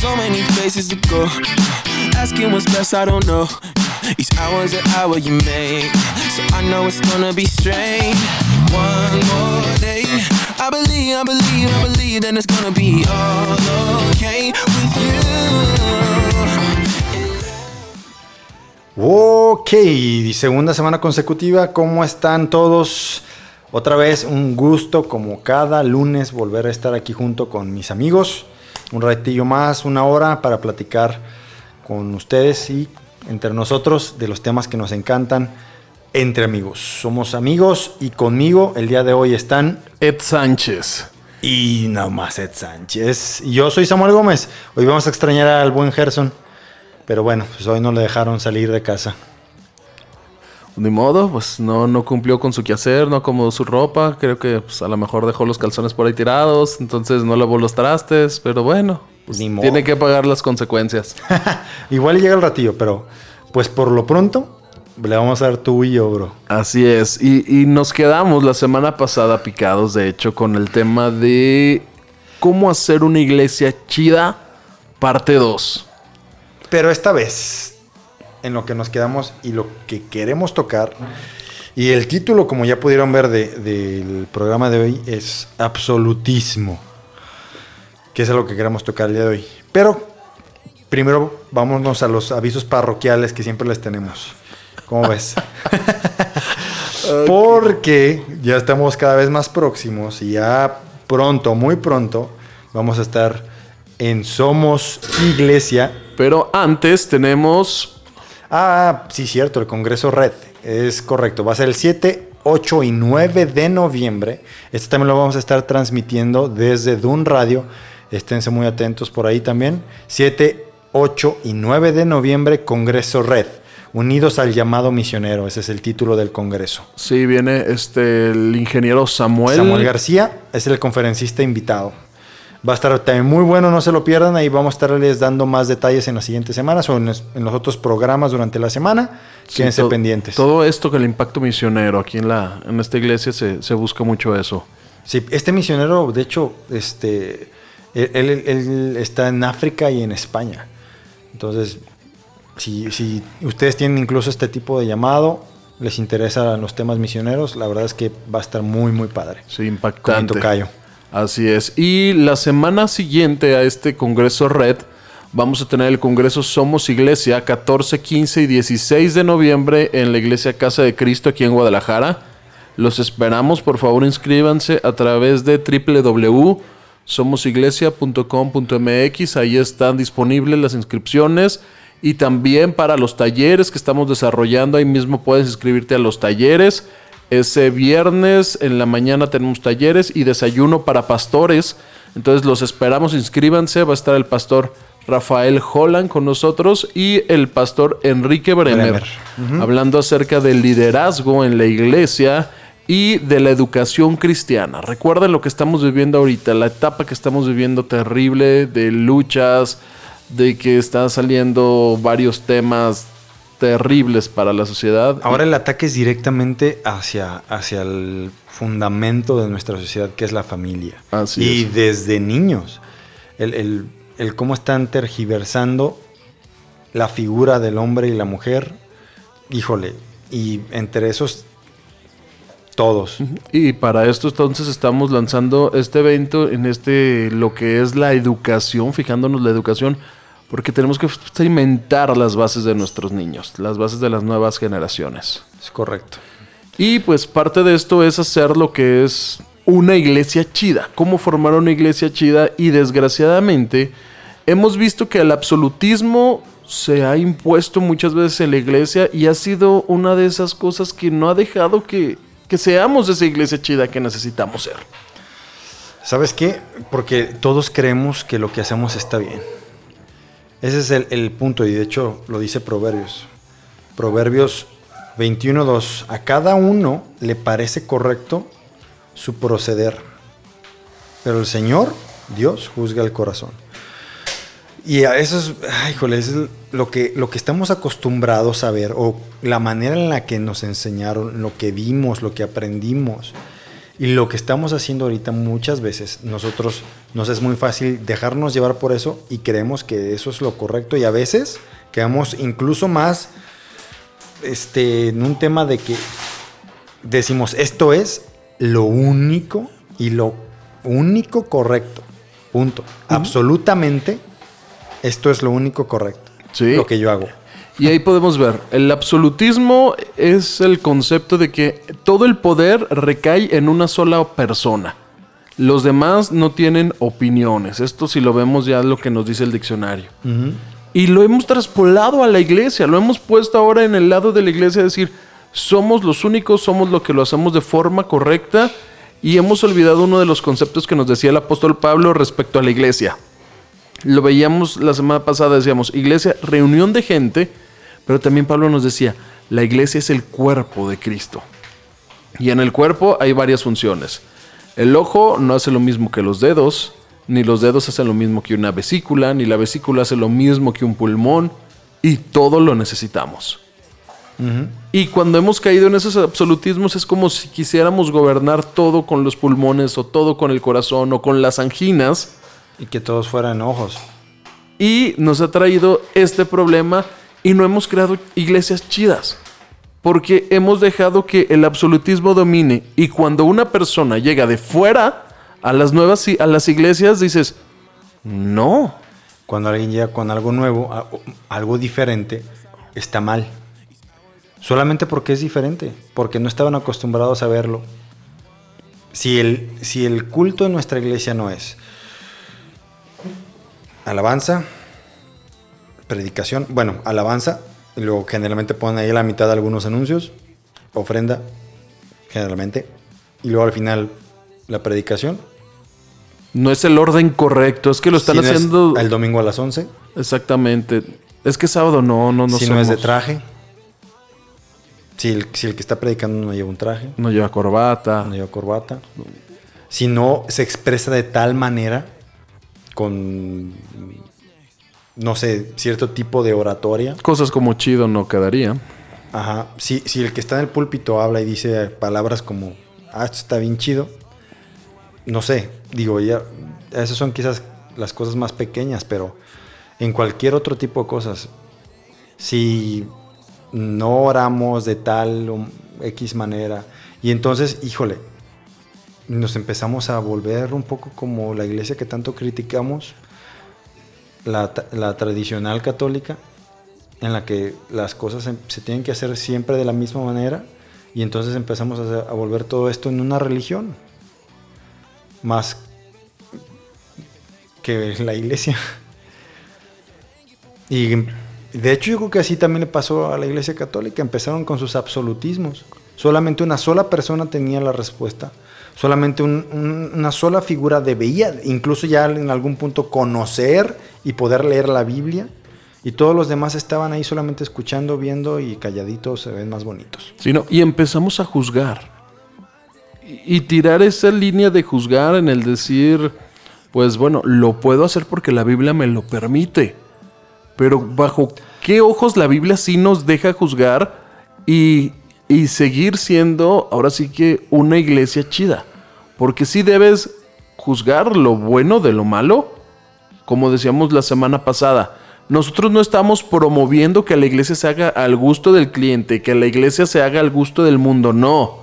So many places to go. Asking what's best, I don't know. Each hour's an hour you make. So I know it's gonna be strange. One more day. I believe, I believe, I believe that it's gonna be all okay with you. Ok, segunda semana consecutiva, ¿cómo están todos? Otra vez un gusto como cada lunes volver a estar aquí junto con mis amigos. Un ratillo más, una hora para platicar con ustedes y entre nosotros de los temas que nos encantan entre amigos. Somos amigos y conmigo el día de hoy están Ed Sánchez. y nada más Ed Sánchez. Y yo soy Samuel Gómez. Hoy vamos a extrañar al buen Gerson. Pero bueno, pues hoy no le dejaron salir de casa. Ni modo, pues no, no cumplió con su quehacer, no acomodó su ropa. Creo que pues, a lo mejor dejó los calzones por ahí tirados, entonces no lavó los trastes, pero bueno, pues, Ni modo. tiene que pagar las consecuencias. Igual llega el ratillo, pero pues por lo pronto le vamos a dar tú y yo, bro. Así es, y, y nos quedamos la semana pasada picados, de hecho, con el tema de cómo hacer una iglesia chida, parte 2. Pero esta vez, en lo que nos quedamos y lo que queremos tocar, y el título, como ya pudieron ver de- del programa de hoy, es Absolutismo, que es a lo que queremos tocar el día de hoy. Pero primero vámonos a los avisos parroquiales que siempre les tenemos. ¿Cómo ves? Porque ya estamos cada vez más próximos y ya pronto, muy pronto, vamos a estar en Somos Iglesia Pero antes tenemos Ah, sí, cierto, el Congreso Red. Es correcto. Va a ser el 7, 8 y 9 de noviembre. Este también lo vamos a estar transmitiendo desde Dun Radio. Esténse muy atentos por ahí también. 7, 8 y 9 de noviembre, Congreso Red. Unidos al llamado misionero. Ese es el título del Congreso. Sí, viene este el ingeniero Samuel. Samuel García es el conferencista invitado. Va a estar también muy bueno, no se lo pierdan. Ahí vamos a estarles dando más detalles en las siguientes semanas o en los, en los otros programas durante la semana. Sí, Quédense to- pendientes. Todo esto que el impacto misionero aquí en la en esta iglesia se, se busca mucho eso. Sí, este misionero, de hecho, este, él, él- él está en África y en España. Entonces, si, si ustedes tienen incluso este tipo de llamado, les interesan los temas misioneros, la verdad es que va a estar muy, muy padre. Sí, Con impactante. tocayo. Así es. Y la semana siguiente a este Congreso Red, vamos a tener el Congreso Somos Iglesia 14, 15 y 16 de noviembre en la Iglesia Casa de Cristo aquí en Guadalajara. Los esperamos, por favor inscríbanse a través de www.somosiglesia.com.mx. Ahí están disponibles las inscripciones. Y también para los talleres que estamos desarrollando, ahí mismo puedes inscribirte a los talleres. Ese viernes en la mañana tenemos talleres y desayuno para pastores. Entonces los esperamos, inscríbanse. Va a estar el pastor Rafael Holland con nosotros y el pastor Enrique Bremer, Bremer. hablando acerca del liderazgo en la iglesia y de la educación cristiana. Recuerden lo que estamos viviendo ahorita, la etapa que estamos viviendo terrible de luchas, de que están saliendo varios temas terribles para la sociedad. Ahora el ataque es directamente hacia, hacia el fundamento de nuestra sociedad, que es la familia. Así y es. desde niños, el, el- el cómo están tergiversando la figura del hombre y la mujer, híjole, y entre esos, todos. Y para esto entonces estamos lanzando este evento en este lo que es la educación, fijándonos la educación, porque tenemos que cimentar las bases de nuestros niños, las bases de las nuevas generaciones. Es correcto. Y pues parte de esto es hacer lo que es una iglesia chida, cómo formar una iglesia chida y desgraciadamente hemos visto que el absolutismo se ha impuesto muchas veces en la iglesia y ha sido una de esas cosas que no ha dejado que, que seamos esa iglesia chida que necesitamos ser. ¿Sabes qué? Porque todos creemos que lo que hacemos está bien. Ese es el, el punto y de hecho lo dice Proverbios. Proverbios 21.2. A cada uno le parece correcto su proceder, pero el Señor, Dios, juzga el corazón. Y a eso es, ay, híjole, eso es lo que, lo que estamos acostumbrados a ver, o la manera en la que nos enseñaron, lo que vimos, lo que aprendimos, y lo que estamos haciendo ahorita muchas veces, nosotros nos es muy fácil dejarnos llevar por eso y creemos que eso es lo correcto, y a veces quedamos incluso más este, en un tema de que decimos, esto es lo único y lo único correcto. Punto. Absolutamente, esto es lo único correcto. Sí. Lo que yo hago. Y ahí podemos ver, el absolutismo es el concepto de que todo el poder recae en una sola persona. Los demás no tienen opiniones. Esto si lo vemos ya es lo que nos dice el diccionario. Y lo hemos traspolado a la iglesia, lo hemos puesto ahora en el lado de la iglesia, decir, somos los únicos, somos lo que lo hacemos de forma correcta y hemos olvidado uno de los conceptos que nos decía el apóstol Pablo respecto a la iglesia. Lo veíamos la semana pasada, decíamos, iglesia, reunión de gente, pero también Pablo nos decía, la iglesia es el cuerpo de Cristo. Y en el cuerpo hay varias funciones. El ojo no hace lo mismo que los dedos, ni los dedos hacen lo mismo que una vesícula, ni la vesícula hace lo mismo que un pulmón, y todo lo necesitamos. Y cuando hemos caído en esos absolutismos es como si quisiéramos gobernar todo con los pulmones o todo con el corazón o con las anginas Y que todos fueran ojos. y nos ha traído este problema y no hemos creado iglesias chidas. Porque hemos dejado que el absolutismo domine y cuando una persona llega de fuera a las nuevas a las iglesias dices, "No, Cuando alguien llega con algo nuevo, algo diferente, está mal. Solamente porque es diferente, porque no estaban acostumbrados a verlo. Si el, si el culto en nuestra iglesia no es alabanza, predicación, bueno, alabanza, y luego generalmente ponen ahí a la mitad algunos anuncios, ofrenda, generalmente, y luego al final la predicación. no es el orden correcto, es que lo están Si no es haciendo el domingo a las 11, exactamente. Es que sábado no, no, no si no es de traje. Si el, si el que está predicando no lleva un traje, no lleva corbata. no lleva corbata. Si no se expresa de tal manera, con, no sé, cierto tipo de oratoria. Cosas como chido no quedaría. Ajá. Si, si el que está en el púlpito habla y dice palabras como, ah, esto está bien chido. No sé, digo, ya, esas son quizás las cosas más pequeñas, pero en cualquier otro tipo de cosas, si no oramos de tal o X manera, y entonces, híjole, nos empezamos a volver un poco como la iglesia que tanto criticamos, la, tradicional católica, en la que las cosas se, tienen que hacer siempre de la misma manera, y entonces empezamos a, volver todo esto en una religión, más que la iglesia. Y de hecho yo creo que así también le pasó a la iglesia católica. Empezaron con sus absolutismos. Solamente una sola persona tenía la respuesta. Solamente un- un- una sola figura debía, incluso ya en algún punto, conocer y poder leer la Biblia. Y todos los demás estaban ahí solamente escuchando, viendo y calladitos se ven más bonitos. sino y empezamos a juzgar. Y, y tirar esa línea de juzgar en el decir, pues bueno, lo puedo hacer porque la Biblia me lo permite. Pero bajo qué ojos la Biblia sí nos deja juzgar y, y seguir siendo ahora sí que una iglesia chida. Porque sí debes juzgar lo bueno de lo malo, como decíamos la semana pasada. Nosotros no estamos promoviendo que la iglesia se haga al gusto del cliente, que la iglesia se haga al gusto del mundo, no.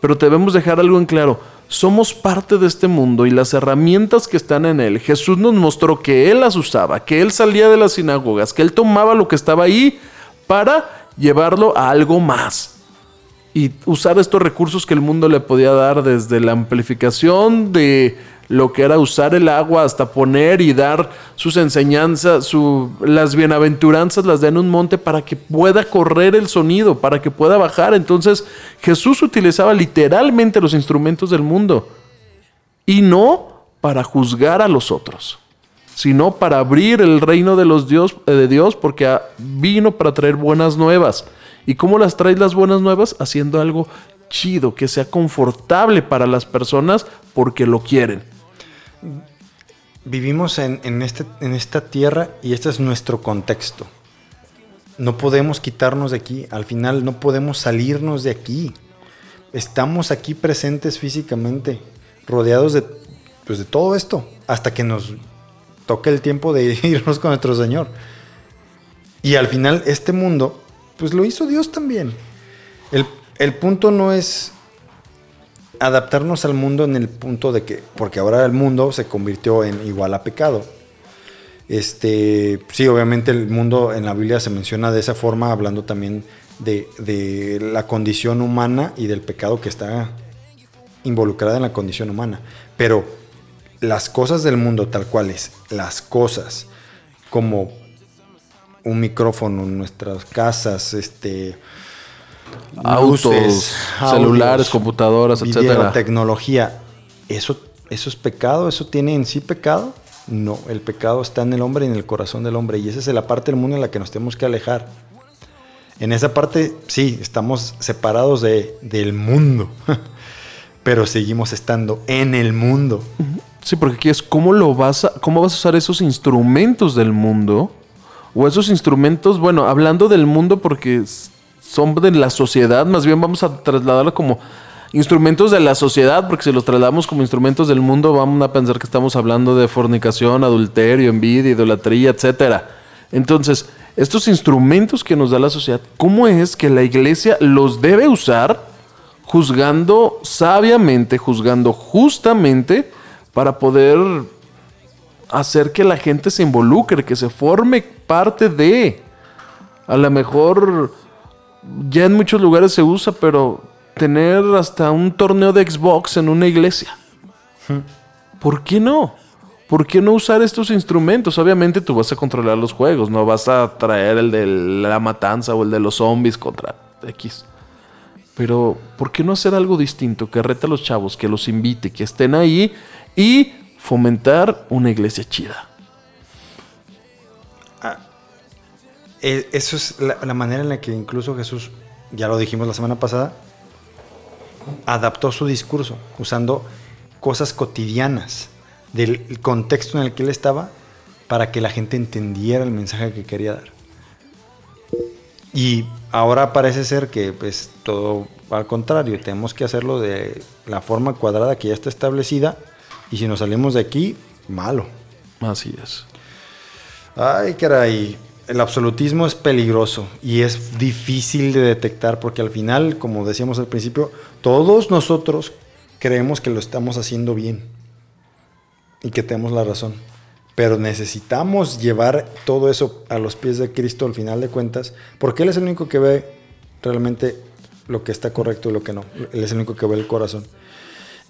Pero debemos dejar algo en claro. Somos parte de este mundo y las herramientas que están en él. Jesús nos mostró que él las usaba, que él salía de las sinagogas, que él tomaba lo que estaba ahí para llevarlo a algo más. Y usar estos recursos que el mundo le podía dar desde la amplificación de lo que era usar el agua hasta poner y dar sus enseñanzas, las bienaventuranzas las da en un monte para que pueda correr el sonido, para que pueda bajar. Entonces Jesús utilizaba literalmente los instrumentos del mundo y no para juzgar a los otros, sino para abrir el reino de los Dios, eh, de Dios, porque vino para traer buenas nuevas. ¿Y cómo las traes las buenas nuevas? Haciendo algo chido, que sea confortable para las personas porque lo quieren. Vivimos en, en este, en esta tierra y este es nuestro contexto. No podemos quitarnos de aquí, al final no podemos salirnos de aquí. Estamos aquí presentes físicamente, rodeados de, pues, de todo esto, hasta que nos toque el tiempo de irnos con nuestro Señor. Y al final este mundo, pues lo hizo Dios también. El, el punto no es adaptarnos al mundo en el punto de que, porque ahora el mundo se convirtió en igual a pecado. Este, sí, obviamente el mundo en la Biblia se menciona de esa forma, hablando también de, de la condición humana y del pecado que está involucrada en la condición humana. Pero las cosas del mundo tal cuales, las cosas como un micrófono en nuestras casas, este Autos, luces, celulares, audios, computadoras, video, etcétera. tecnología, ¿eso, ¿eso es pecado? ¿Eso tiene en sí pecado? No, el pecado está en el hombre y en el corazón del hombre. Y esa es la parte del mundo en la que nos tenemos que alejar. En esa parte, sí, estamos separados de, del mundo, pero seguimos estando en el mundo. Sí, porque aquí es cómo lo vas a, cómo vas a usar esos instrumentos del mundo. O esos instrumentos, bueno, hablando del mundo porque son de la sociedad, más bien vamos a trasladarlo como instrumentos de la sociedad, porque si los trasladamos como instrumentos del mundo, vamos a pensar que estamos hablando de fornicación, adulterio, envidia, idolatría, etcétera. Entonces, estos instrumentos que nos da la sociedad, ¿cómo es que la iglesia los debe usar juzgando sabiamente, juzgando justamente para poder hacer que la gente se involucre, que se forme parte de. A lo mejor ya en muchos lugares se usa, pero tener hasta un torneo de Xbox en una iglesia. ¿Por qué no? ¿Por qué no usar estos instrumentos? Obviamente tú vas a controlar los juegos, no vas a traer el de la matanza o el de los zombies contra X. Pero, ¿por qué no hacer algo distinto? Que reta a los chavos, que los invite, que estén ahí y fomentar una iglesia chida. Eh, Eso es la, la manera en la que incluso Jesús, ya lo dijimos la semana pasada, adaptó su discurso usando cosas cotidianas del contexto en el que él estaba para que la gente entendiera el mensaje que quería dar. Y ahora parece ser que pues todo al contrario, tenemos que hacerlo de la forma cuadrada que ya está establecida y si nos salimos de aquí, malo. Así es. Ay, caray. El absolutismo es peligroso y es difícil de detectar porque al final, como decíamos al principio, todos nosotros creemos que lo estamos haciendo bien y que tenemos la razón. Pero necesitamos llevar todo eso a los pies de Cristo al final de cuentas, porque Él es el único que ve realmente lo que está correcto y lo que no. Él es el único que ve el corazón.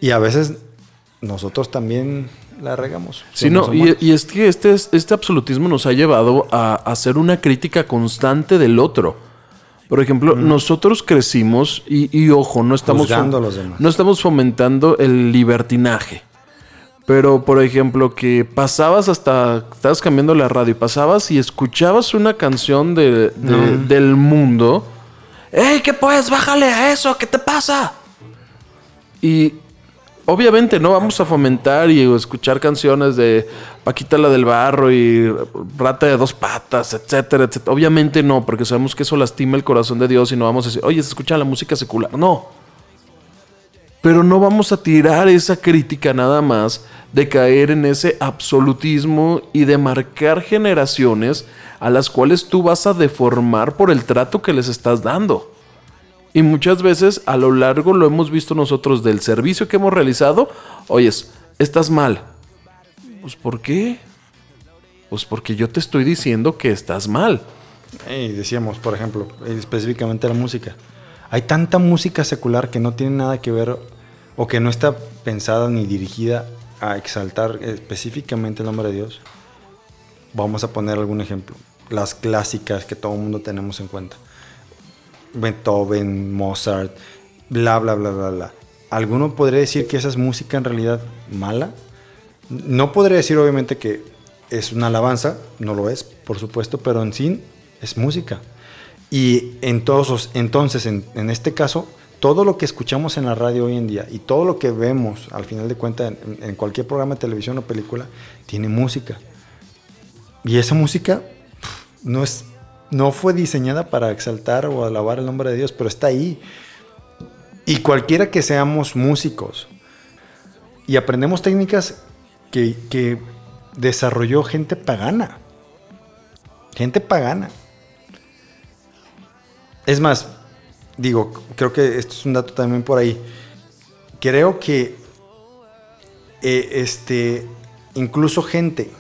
Y a veces nosotros también la regamos. Sí, no, y, es que este, es- este absolutismo nos ha llevado a, a hacer una crítica constante del otro. Por ejemplo, nosotros crecimos y, y ojo, no estamos, Juzgando a los demás. no estamos fomentando el libertinaje. Pero, por ejemplo, que pasabas hasta, estabas cambiando la radio y pasabas y escuchabas una canción de, de- del mundo. ¡Ey, qué pues! ¡Bájale a eso! ¿Qué te pasa? Y obviamente no vamos a fomentar y escuchar canciones de Paquita la del Barro y Rata de dos patas, etcétera, etcétera. Obviamente no, porque sabemos que eso lastima el corazón de Dios y no vamos a decir, oye, se escucha la música secular. No. Pero no vamos a tirar esa crítica nada más de caer en ese absolutismo y de marcar generaciones a las cuales tú vas a deformar por el trato que les estás dando. Y muchas veces a lo largo lo hemos visto nosotros del servicio que hemos realizado. Oyes, estás mal. Pues ¿por qué? Pues porque yo te estoy diciendo que estás mal. Y decíamos, por ejemplo, específicamente la música. Hay tanta música secular que no tiene nada que ver o que no está pensada ni dirigida a exaltar específicamente el nombre de Dios. Vamos a poner algún ejemplo. Las clásicas que todo el mundo tenemos en cuenta. Beethoven, Mozart, bla, bla, bla, bla, bla. ¿Alguno podría decir que esa es música en realidad mala? No podría decir obviamente que es una alabanza, no lo es, por supuesto, pero en sí es música. Y en todos, entonces, en, este caso, todo lo que escuchamos en la radio hoy en día y todo lo que vemos, al final de cuentas, en, cualquier programa de televisión o película, tiene música. Y esa música no, es, no fue diseñada para exaltar o alabar el nombre de Dios, pero está ahí. Y cualquiera que seamos músicos y aprendemos técnicas que, desarrolló gente pagana. Gente pagana. Es más, digo, creo que esto es un dato también por ahí. Creo que eh, este, incluso gente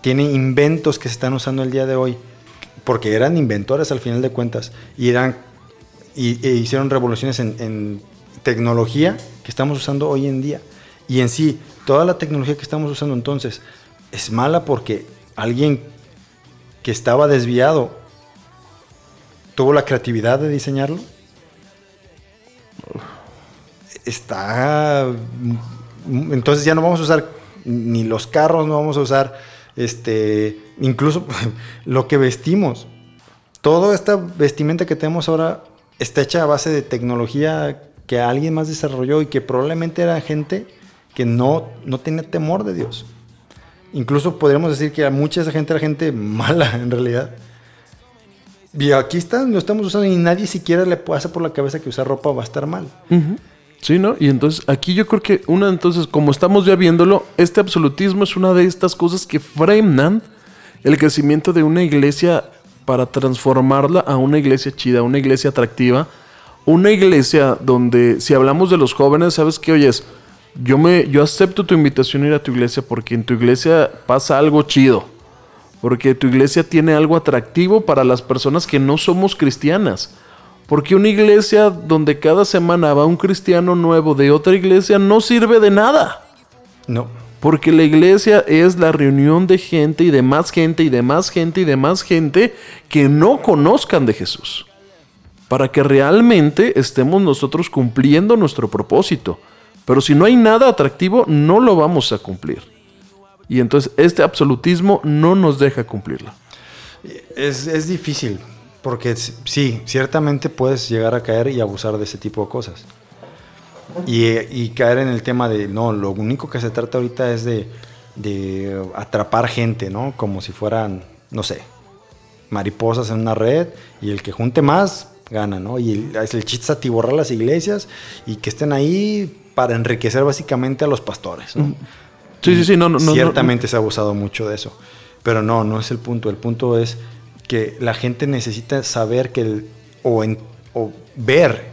tiene inventos que se están usando el día de hoy, porque eran inventores al final de cuentas, y eran y, e hicieron revoluciones en, en tecnología que estamos usando hoy en día. Y en sí, toda la tecnología que estamos usando entonces es mala porque alguien que estaba desviado tuvo la creatividad de diseñarlo. Está. Entonces ya no vamos a usar ni los carros, no vamos a usar este, incluso lo que vestimos. Toda esta vestimenta que tenemos ahora está hecha a base de tecnología que alguien más desarrolló y que probablemente era gente que no, no tenía temor de Dios. Incluso podríamos decir que a mucha esa gente era gente mala en realidad. Y aquí está, lo estamos usando y nadie siquiera le pasa por la cabeza que usar ropa va a estar mal. Sí, ¿no? Y entonces aquí yo creo que una, entonces, como estamos ya viéndolo, este absolutismo es una de estas cosas que frenan el crecimiento de una iglesia para transformarla a una iglesia chida, una iglesia atractiva, una iglesia donde si hablamos de los jóvenes, sabes qué oyes, yo me, yo acepto tu invitación a ir a tu iglesia porque en tu iglesia pasa algo chido, porque tu iglesia tiene algo atractivo para las personas que no somos cristianas. Porque una iglesia donde cada semana va un cristiano nuevo de otra iglesia no sirve de nada. No. Porque la iglesia es la reunión de gente y de más gente y de más gente y de más gente que no conozcan de Jesús. Para que realmente estemos nosotros cumpliendo nuestro propósito. Pero si no hay nada atractivo, no lo vamos a cumplir. Y entonces este absolutismo no nos deja cumplirlo. Es, es difícil, porque sí, ciertamente puedes llegar a caer y abusar de ese tipo de cosas. Y, y, caer en el tema de, no, lo único que se trata ahorita es de, de, atrapar gente, ¿no? Como si fueran, no sé, mariposas en una red y el que junte más gana, ¿no? Y el, el chiste es atiborrar las iglesias y que estén ahí para enriquecer básicamente a los pastores, ¿no? Sí, sí, sí, no, no. Ciertamente no, se ha abusado mucho de eso, pero no, no es el punto. El punto es que la gente necesita saber que el, o, en, o ver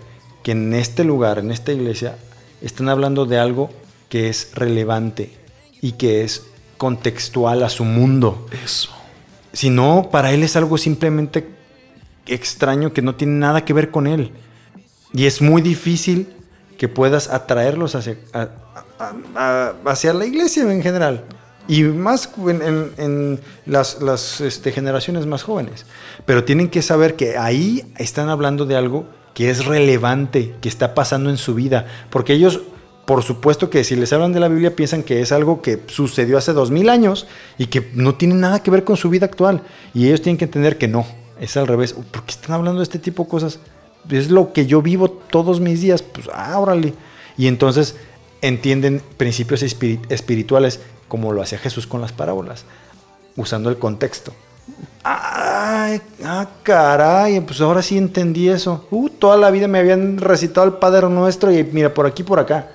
que en este lugar, en esta iglesia, están hablando de algo que es relevante y que es contextual a su mundo. Eso. Si no, para él es algo simplemente extraño que no tiene nada que ver con él. Y es muy difícil que puedas atraerlos hacia, a, a, a, hacia la iglesia en general. Y más en, en, en las, este, generaciones más jóvenes. Pero tienen que saber que ahí están hablando de algo que es relevante, que está pasando en su vida. Porque ellos, por supuesto que si les hablan de la Biblia, piensan que es algo que sucedió hace dos mil años y que no tiene nada que ver con su vida actual. Y ellos tienen que entender que no, es al revés. ¿Por qué están hablando de este tipo de cosas? Es lo que yo vivo todos mis días. Pues, ah. Y entonces entienden principios espirituales como lo hacía Jesús con las parábolas, usando el contexto. Ay, ah, caray, pues ahora sí entendí eso. Uh, toda la vida me habían recitado el Padre Nuestro y mira, por aquí, por acá.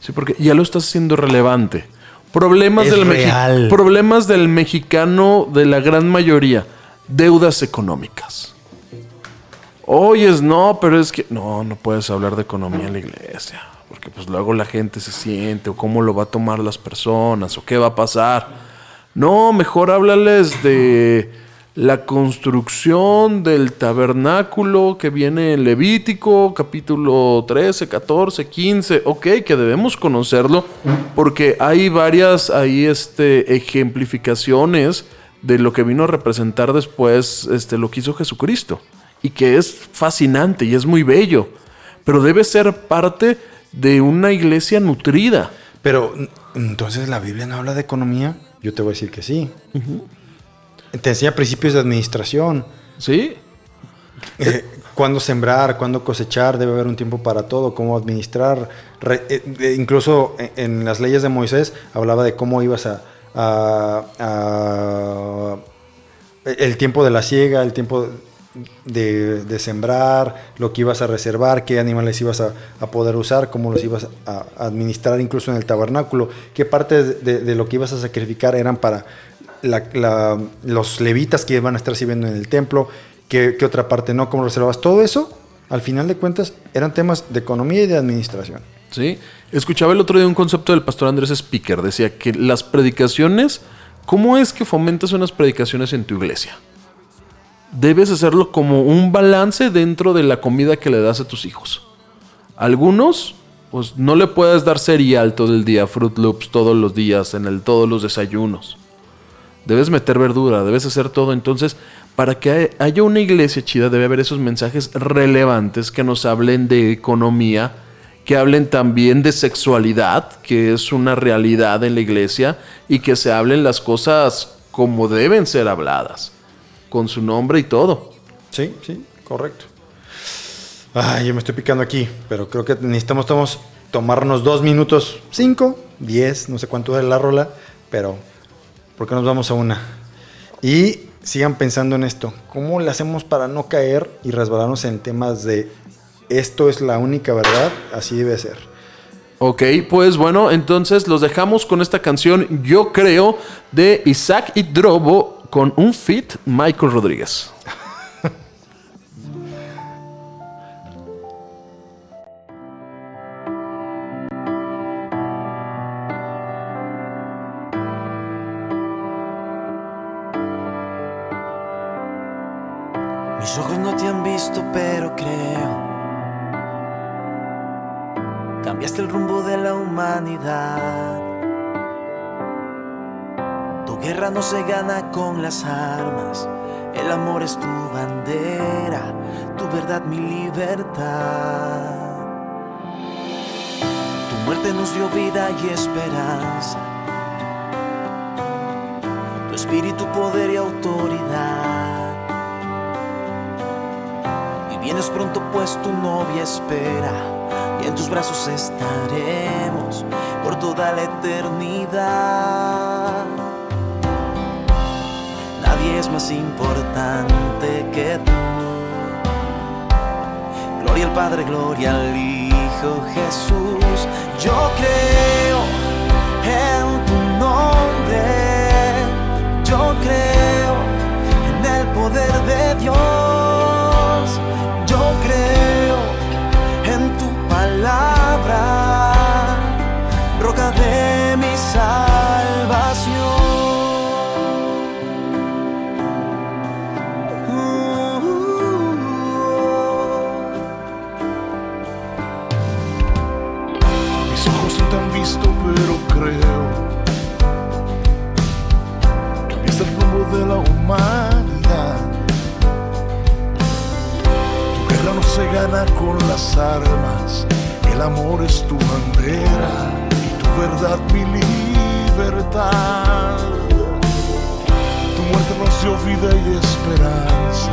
Sí, porque ya lo estás haciendo relevante. Problemas, Es del, real. problemas del mexicano de la gran mayoría. Deudas económicas. Oyes, no, pero es que... No, no puedes hablar de economía en la iglesia. Porque pues luego la gente se siente o cómo lo va a tomar las personas o qué va a pasar. No, mejor háblales de la construcción del tabernáculo que viene en Levítico, capítulo 13, 14, 15. Ok, que debemos conocerlo porque hay varias ahí este, ejemplificaciones de lo que vino a representar después este, lo que hizo Jesucristo. Y que es fascinante y es muy bello. Pero debe ser parte de una iglesia nutrida. Pero entonces la Biblia no habla de economía. Yo te voy a decir que sí. Te enseña principios de administración. ¿Sí? Eh, cuándo sembrar, cuándo cosechar, debe haber un tiempo para todo, cómo administrar. Re- eh, eh, incluso en, en las leyes de Moisés hablaba de cómo ibas a, a- a- el tiempo de la siega, el tiempo de, sembrar, lo que ibas a reservar, qué animales ibas a, a poder usar, cómo los ibas a, administrar incluso en el tabernáculo, qué partes de, lo que ibas a sacrificar eran para la- los levitas que iban a estar sirviendo en el templo, qué, qué otra parte no, cómo reservabas. Todo eso, al final de cuentas, eran temas de economía y de administración. Sí. Escuchaba el otro día un concepto del pastor Andrés Speaker. Decía que las predicaciones, ¿cómo es que fomentas unas predicaciones en tu iglesia? Debes hacerlo como un balance dentro de la comida que le das a tus hijos. Algunos, pues no le puedes dar cereal todo el día, Fruit Loops todos los días, en el, todos los desayunos. Debes meter verdura, debes hacer todo. Entonces, para que haya una iglesia chida, debe haber esos mensajes relevantes que nos hablen de economía, que hablen también de sexualidad, que es una realidad en la iglesia, y que se hablen las cosas como deben ser habladas, con su nombre y todo. Sí, sí, correcto. Ay, yo me estoy picando aquí, pero creo que necesitamos tomarnos dos minutos, cinco, diez, no sé cuánto es la rola, pero ¿por qué nos vamos a una? Y sigan pensando en esto, ¿cómo le hacemos para no caer y resbalarnos en temas de esto es la única verdad, así debe ser? Ok, pues bueno, entonces los dejamos con esta canción, yo creo, de Isaac y Drobo con un fit Michael Rodríguez. Mis ojos no te han visto, pero creo. Cambiaste el rumbo de la humanidad. Guerra no se gana con las armas. El amor es tu bandera, tu verdad mi libertad. Tu muerte nos dio vida y esperanza. Tu espíritu, poder y autoridad. Y vienes pronto pues tu novia espera y en tus brazos estaremos por toda la eternidad. Nadie es más importante que tú. Gloria al Padre, gloria al Hijo Jesús. Yo creo en tu nombre. Yo creo en el poder de Dios. Con las armas. El amor es tu bandera y tu verdad mi libertad. Tu muerte nos dio vida y esperanza.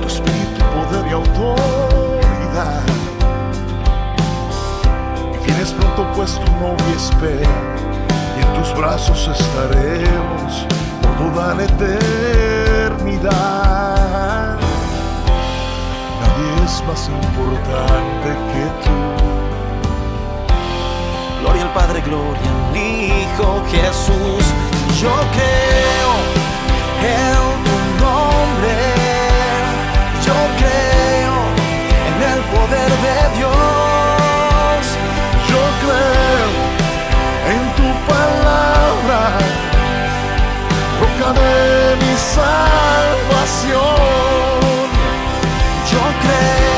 Tu espíritu, poder y autoridad. Y vienes pronto pues tu novia espera Y en tus brazos estaremos por toda la eternidad es más importante que tú Gloria al Padre, gloria al Hijo Jesús. Yo creo en tu nombre. Yo creo en el poder de Dios. Yo creo en tu palabra Roca de mi salvación Yo creo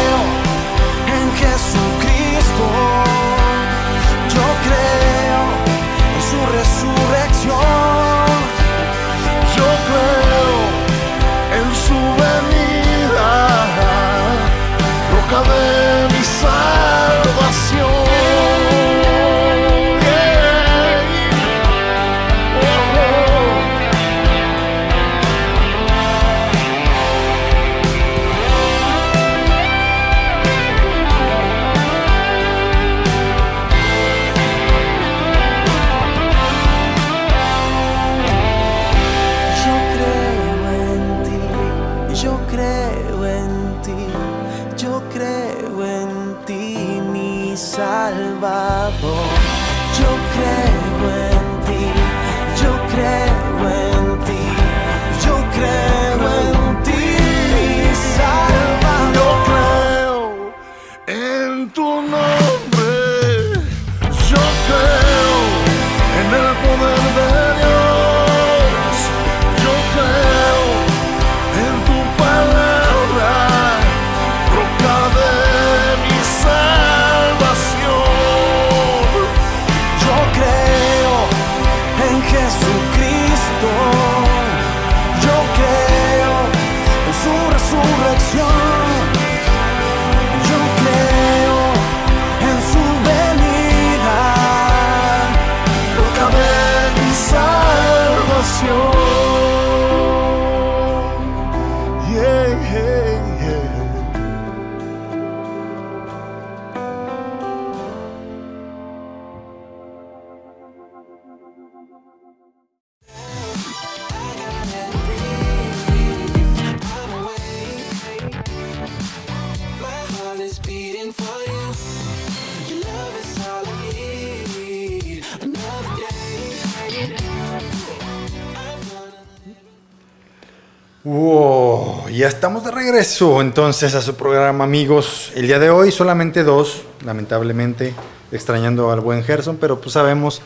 regreso entonces a su programa, amigos. El día de hoy solamente dos, lamentablemente, extrañando al buen Gerson, pero pues sabemos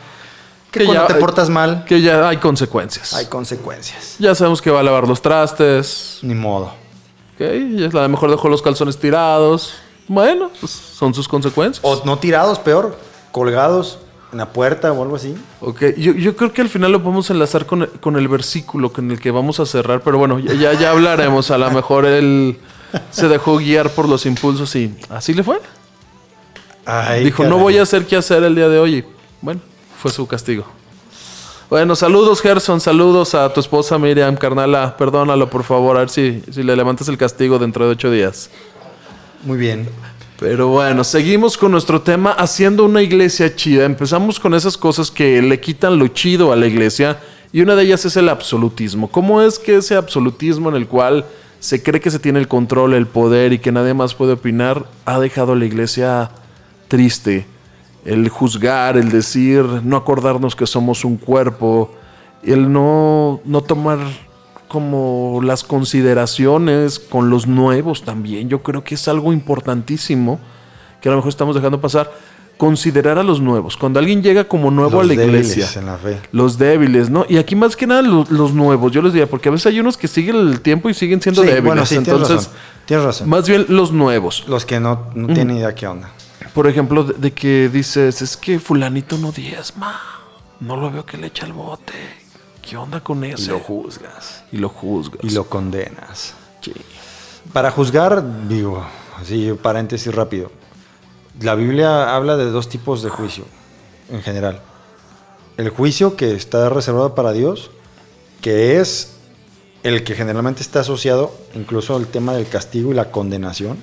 que, Que cuando ya- te portas mal Que ya hay consecuencias. hay consecuencias. Ya sabemos que va a lavar los trastes. Ni modo. Ok, y a lo mejor dejó los calzones tirados. Bueno, pues son sus consecuencias. O no tirados, peor, colgados en la puerta o algo así. Ok, yo, yo creo que al final lo podemos enlazar con el, con el versículo con el que vamos a cerrar, pero bueno, ya, ya, ya hablaremos. A lo mejor él se dejó guiar por los impulsos y así le fue. Ay, Dijo, no voy a hacer qué hacer el día de hoy. Y, bueno, fue su castigo. Bueno, saludos Gerson, saludos a tu esposa Miriam, carnala. Perdónalo, por favor, a ver si, si le levantas el castigo dentro de ocho días. Muy bien. Pero bueno, seguimos con nuestro tema haciendo una iglesia chida. Empezamos con esas cosas que le quitan lo chido a la iglesia y una de ellas es el absolutismo. ¿Cómo es que ese absolutismo en el cual se cree que se tiene el control, el poder y que nadie más puede opinar ha dejado a la iglesia triste? El juzgar, el decir, no acordarnos que somos un cuerpo, el no, no tomar como las consideraciones con los nuevos también. Yo creo que es algo importantísimo que a lo mejor estamos dejando pasar. Considerar a los nuevos. Cuando alguien llega como nuevo Los a la iglesia. en la fe. Los débiles, ¿no? Y aquí más que nada los, los nuevos, yo les diría, porque a veces hay unos que siguen el tiempo y siguen siendo Sí, débiles. bueno, sí, tienes Entonces, razón. Tienes razón. más bien los nuevos. Los que no, no tienen idea qué onda. Por ejemplo, de, de que dices, es que fulanito no diezma. No lo veo que le echa el bote. ¿Qué onda con eso? juzgas. Y lo juzgas. Y lo condenas. Sí. Para juzgar, digo, así paréntesis rápido. La Biblia habla de dos tipos de juicio, en general. El juicio que está reservado para Dios, que es el que generalmente está asociado incluso al tema del castigo y la condenación,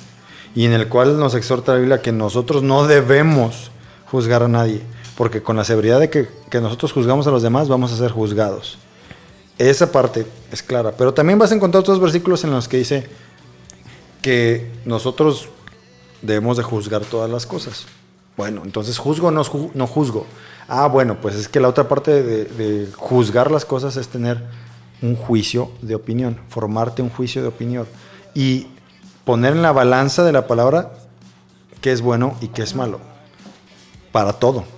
y en el cual nos exhorta la Biblia que nosotros no debemos juzgar a nadie, porque con la severidad de que, nosotros juzgamos a los demás, vamos a ser juzgados. Esa parte es clara, pero también vas a encontrar otros versículos en los que dice que nosotros debemos de juzgar todas las cosas. Bueno, entonces juzgo o no, no juzgo. Ah, bueno, pues es que la otra parte de, de juzgar las cosas es tener un juicio de opinión, formarte un juicio de opinión y poner en la balanza de la palabra qué es bueno y qué es malo. Para todo.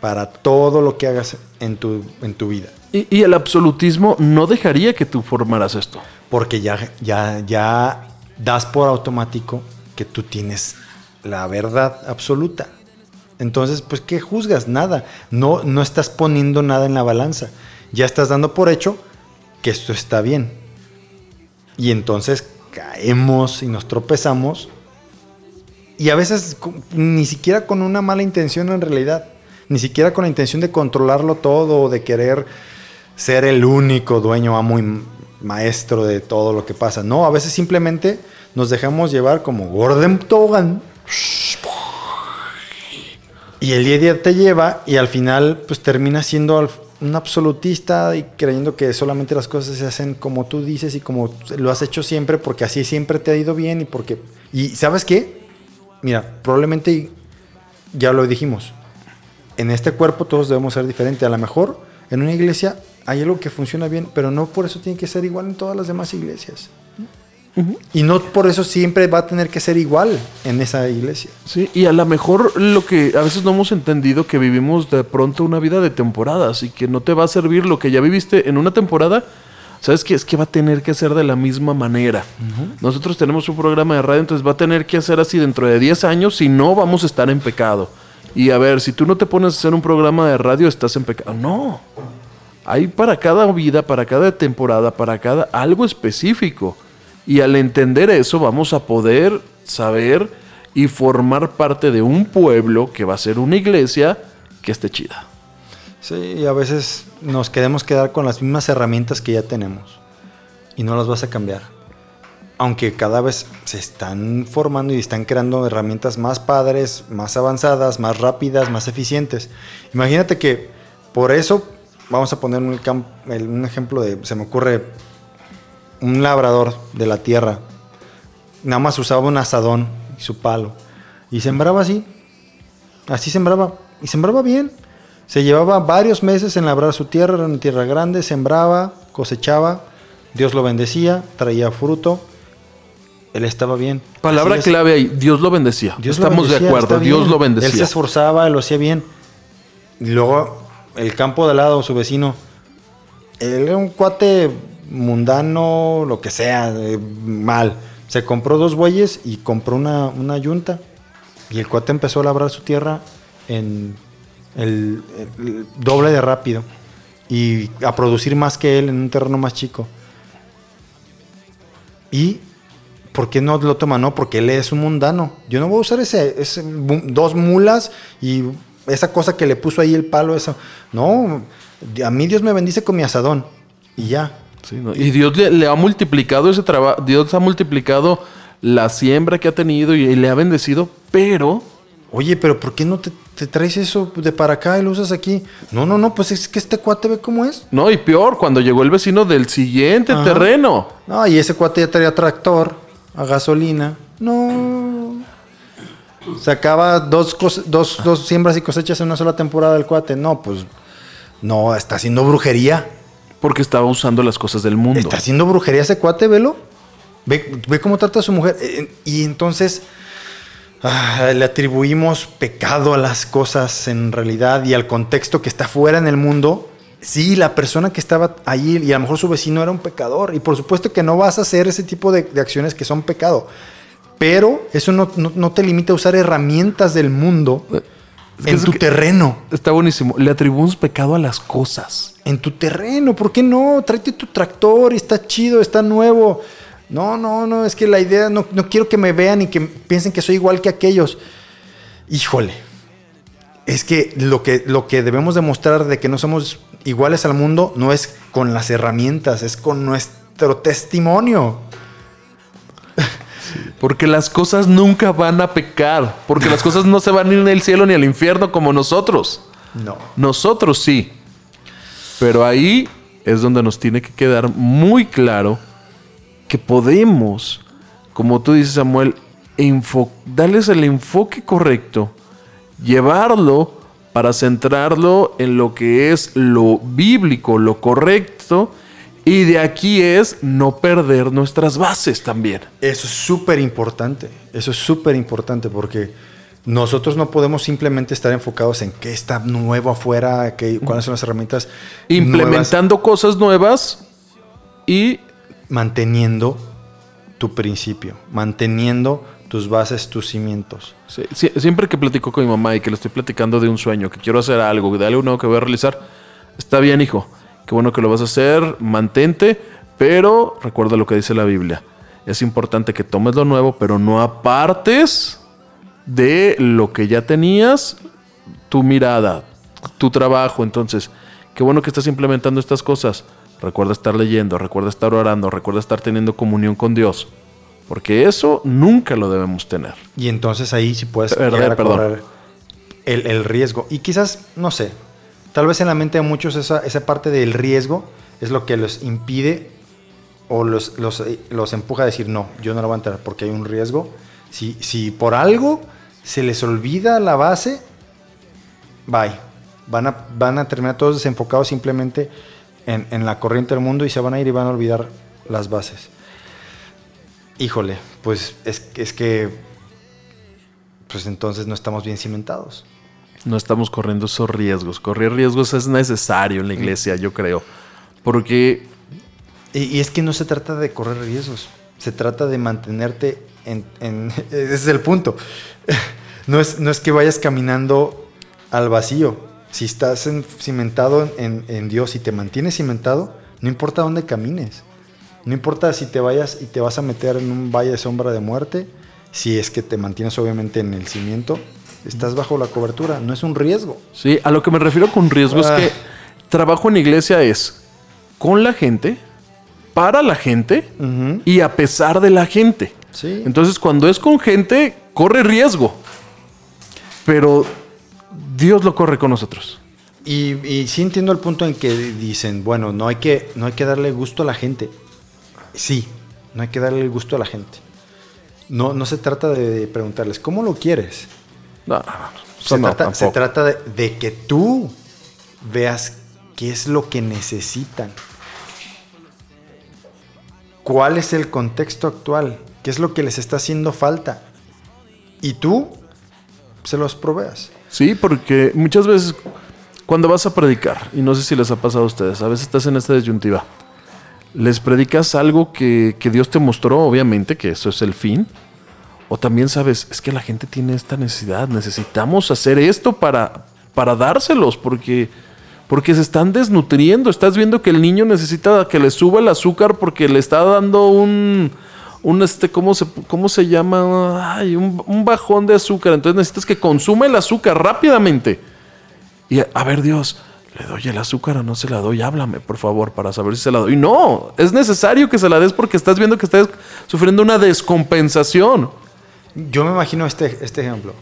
Para todo lo que hagas en tu, en tu vida. Y, y el absolutismo no dejaría que tú formaras esto. Porque ya, ya, ya das por automático que tú tienes la verdad absoluta. Entonces, pues, ¿qué juzgas? Nada. No, no estás poniendo nada en la balanza. Ya estás dando por hecho que esto está bien. Y entonces caemos y nos tropezamos. Y a veces ni siquiera con una mala intención en realidad. Ni siquiera con la intención de controlarlo todo o de querer ser el único dueño, amo y maestro de todo lo que pasa. No, a veces simplemente nos dejamos llevar como Gordon Togan. Y el día a día te lleva y al final pues termina siendo un absolutista y creyendo que solamente las cosas se hacen como tú dices y como lo has hecho siempre porque así siempre te ha ido bien y porque... Y ¿sabes qué? Mira, probablemente ya lo dijimos. En este cuerpo todos debemos ser diferentes. A lo mejor en una iglesia hay algo que funciona bien, pero no por eso tiene que ser igual en todas las demás iglesias. Y no por eso siempre va a tener que ser igual en esa iglesia. Sí, y a lo mejor lo que a veces no hemos entendido que vivimos de pronto una vida de temporadas y que no te va a servir lo que ya viviste en una temporada. ¿Sabes qué? Es que va a tener que ser de la misma manera. Nosotros tenemos un programa de radio, entonces va a tener que hacer así dentro de 10 años, si no vamos a estar en pecado. Y a ver, si tú no te pones a hacer un programa de radio, estás en pecado. No. Hay para cada vida, para cada temporada, para cada algo específico. Y al entender eso vamos a poder saber y formar parte de un pueblo que va a ser una iglesia que esté chida. Sí, y a veces nos queremos quedar con las mismas herramientas que ya tenemos y no las vas a cambiar. Aunque cada vez se están formando y están creando herramientas más padres, más avanzadas, más rápidas, más eficientes. Imagínate que por eso, vamos a poner un, ejemplo de, se me ocurre, un labrador de la tierra. Nada más usaba un asadón y su palo. Y sembraba así. Así sembraba. Y sembraba bien. Se llevaba varios meses en labrar su tierra, era una tierra grande, sembraba, cosechaba, Dios lo bendecía, traía fruto, él estaba bien. Palabra es. clave ahí, Dios lo bendecía. Dios lo Estamos de bendecía, acuerdo, está Dios lo Él se bendecía. esforzaba, lo hacía bien. Y luego, el campo de al lado, su vecino, él era un cuate mundano, lo que sea, eh, mal. Se compró dos bueyes y compró una, una yunta. Y el cuate empezó a labrar su tierra en el, el doble de rápido. Y a producir más que él en un terreno más chico. Y ¿Por qué no lo toma? No, porque él es un mundano. Yo no voy a usar ese, ese dos mulas y esa cosa que le puso ahí el palo. Eso. No, a mí Dios me bendice con mi asadón. Y ya. Sí, ¿no? Y Dios le, le ha multiplicado ese trabajo, Dios ha multiplicado la siembra que ha tenido y, le ha bendecido, pero Oye, pero ¿por qué no te, te traes eso de para acá y lo usas aquí? No, no, no, pues es que este cuate ve cómo es. no, y peor, cuando llegó el vecino del siguiente Ajá. terreno. No, y ese cuate ya traía tractor a gasolina. No. Sacaba dos, dos, dos siembras y cosechas en una sola temporada el cuate. No, pues no, está haciendo brujería. Porque estaba usando las cosas del mundo. Está haciendo brujería ese cuate, velo. Ve, ve cómo trata a su mujer. Eh, Y entonces ah, le atribuimos pecado a las cosas en realidad y al contexto que está fuera en el mundo. Sí, la persona que estaba allí y a lo mejor su vecino era un pecador. Y por supuesto que no vas a hacer ese tipo de, de acciones que son pecado. Pero eso no, no- no te limita a usar herramientas del mundo Es que en tu terreno. Está buenísimo. Le atribuimos pecado a las cosas. En tu terreno, ¿por qué no? Tráete tu tractor, está chido, está nuevo. No, no, no, es que la idea, no, no quiero que me vean y que piensen que soy igual que aquellos. Híjole, es que lo que, lo que debemos demostrar de que no somos iguales al mundo no es con las herramientas, es con nuestro testimonio. Porque las cosas nunca van a pecar. Porque las cosas no se van a ir ni al cielo ni al infierno como nosotros. No. Nosotros sí. Pero ahí es donde nos tiene que quedar muy claro que podemos, como tú dices Samuel, darles el enfoque correcto, llevarlo para centrarlo en lo que es lo bíblico, lo correcto, y de aquí es no perder nuestras bases también. Eso es súper importante. Eso es súper importante porque nosotros no podemos simplemente estar enfocados en qué está nuevo afuera, qué, cuáles son las herramientas. nuevas, Implementando cosas nuevas y manteniendo tu principio, manteniendo tus bases, tus cimientos. Siempre que platico con mi mamá y que le estoy platicando de un sueño, que quiero hacer algo, de algo nuevo que voy a realizar, está bien, hijo. Qué bueno que lo vas a hacer, mantente, pero recuerda lo que dice la Biblia. Es importante que tomes lo nuevo, pero no apartes de lo que ya tenías, tu mirada, tu trabajo. Entonces, qué bueno que estás implementando estas cosas. Recuerda estar leyendo, recuerda estar orando, recuerda estar teniendo comunión con Dios. Porque eso nunca lo debemos tener. Y entonces ahí sí puedes llegar a perdón. correr el, el riesgo. Y quizás, no sé, tal vez en la mente de muchos esa, esa parte del riesgo es lo que los impide o los, los, eh, los empuja a decir, no, yo no lo voy a entrar porque hay un riesgo. Si, si por algo se les olvida la base, bye. Van a, van a terminar todos desenfocados simplemente en, en la corriente del mundo y se van a ir y van a olvidar las bases. Híjole, pues es, es que pues entonces no estamos bien cimentados. No estamos corriendo esos riesgos. Correr riesgos es necesario en la iglesia, yo creo. Porque Y, y es que no se trata de correr riesgos, se trata de mantenerte en... en- ese es el punto. No es, no es que vayas caminando al vacío. Si estás en- cimentado en, en Dios y te mantienes cimentado, no importa dónde camines. No importa si te vayas y te vas a meter en un valle de sombra de muerte, si es que te mantienes obviamente en el cimiento, Estás bajo la cobertura, no es un riesgo. Sí, a lo que me refiero con riesgo es Ah. que trabajo en iglesia es con la gente, para la gente y a pesar de la gente. Sí. Entonces, cuando es con gente, corre riesgo. Pero Dios lo corre con nosotros. Y, y sí entiendo el punto en que dicen, bueno, no hay que, no hay que darle gusto a la gente. Sí, no hay que darle el gusto a la gente. No, no se trata de preguntarles, ¿cómo lo quieres? No, no, eso Se, no, trata, se trata de, de que tú veas qué es lo que necesitan. ¿Cuál es el contexto actual? ¿Qué es lo que les está haciendo falta? Y tú se los proveas. Sí, porque muchas veces cuando vas a predicar, y no sé si les ha pasado a ustedes, a veces estás en esta disyuntiva, les predicas algo que, que Dios te mostró, obviamente, que eso es el fin, o también sabes, es que la gente tiene esta necesidad, necesitamos hacer esto para, para dárselos, porque, porque se están desnutriendo, estás viendo que el niño necesita que le suba el azúcar porque le está dando un... Un este, ¿cómo se, cómo se llama? Un, un bajón de azúcar. Entonces necesitas que consuma el azúcar rápidamente. Y a ver, Dios, ¿le doy el azúcar no se la doy? Háblame, por favor, para saber si se la doy. No, es necesario que se la des porque estás viendo que estás sufriendo una descompensación. Yo me imagino este, este ejemplo.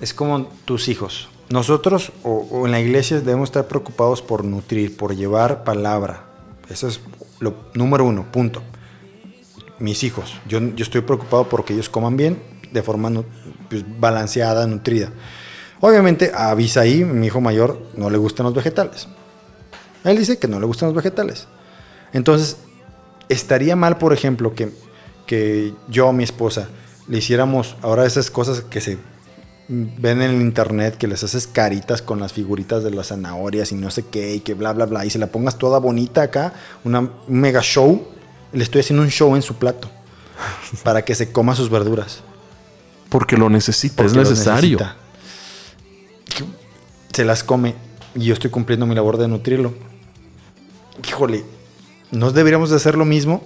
Es como tus hijos. Nosotros o, en la iglesia debemos estar preocupados por nutrir, por llevar palabra. Eso es lo número uno, punto. Mis hijos. Yo, yo estoy preocupado porque ellos coman bien, de forma pues, balanceada, nutrida. Obviamente a Abisaí, mi hijo mayor, no le gustan los vegetales. Él dice que no le gustan los vegetales. Entonces, estaría mal, por ejemplo, que, que yo o mi esposa le hiciéramos ahora esas cosas que se ven en el internet, que les haces caritas con las figuritas de las zanahorias y no sé qué, y que bla, bla, bla, y se la pongas toda bonita acá, una, un mega show. Le estoy haciendo un show en su plato para que se coma sus verduras. Porque lo necesita, es porque necesario. necesita. Se las come y yo estoy cumpliendo mi labor de nutrirlo. Híjole, ¿no deberíamos de hacer lo mismo?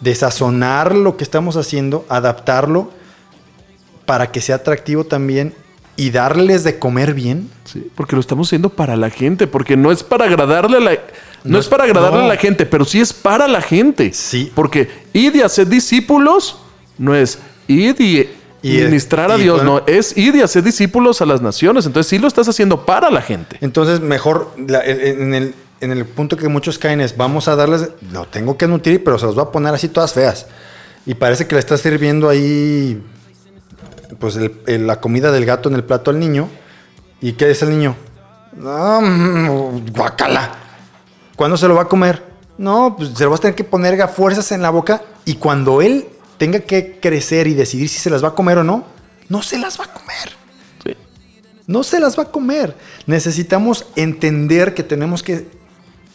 De sazonar lo que estamos haciendo, adaptarlo para que sea atractivo también y darles de comer bien. Sí, porque lo estamos haciendo para la gente, porque no es para agradarle a la... No, No es es- para agradarle no. a la gente, pero sí es para la gente. Sí. Porque id y hacer discípulos no es id y, Y es- ministrar a Dios, bueno- no, es id y hacer discípulos a las naciones. Entonces sí lo estás haciendo para la gente. Entonces, mejor la- en, el, en el punto que muchos caen es, vamos a darles, lo tengo que nutrir, pero se los voy a poner así todas feas. Y parece que le estás sirviendo ahí, pues, el- el- la comida del gato en el plato al niño. ¿Y qué es el niño? No, mm, guacala. ¿Cuándo se lo va a comer? No, pues se lo vas a tener que poner a fuerzas en la boca y cuando él tenga que crecer y decidir si se las va a comer o no, no se las va a comer. Sí. No se las va a comer. Necesitamos entender que tenemos que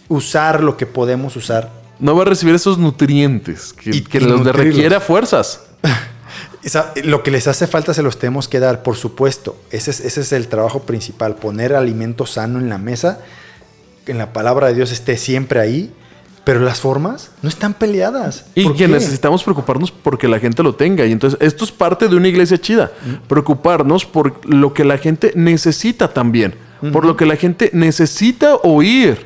usar lo que podemos usar. No va a recibir esos nutrientes que, Y- que y los requiere a fuerzas. Esa- lo que les hace falta se los tenemos que dar, por supuesto. Ese es, ese es el trabajo principal, poner alimento sano en la mesa, que en la palabra de Dios esté siempre ahí, pero las formas no están peleadas. Y ¿Por que qué? necesitamos preocuparnos porque la gente lo tenga. Y entonces esto es parte de una iglesia chida. Preocuparnos por lo que la gente necesita también. Por lo que la gente necesita oír.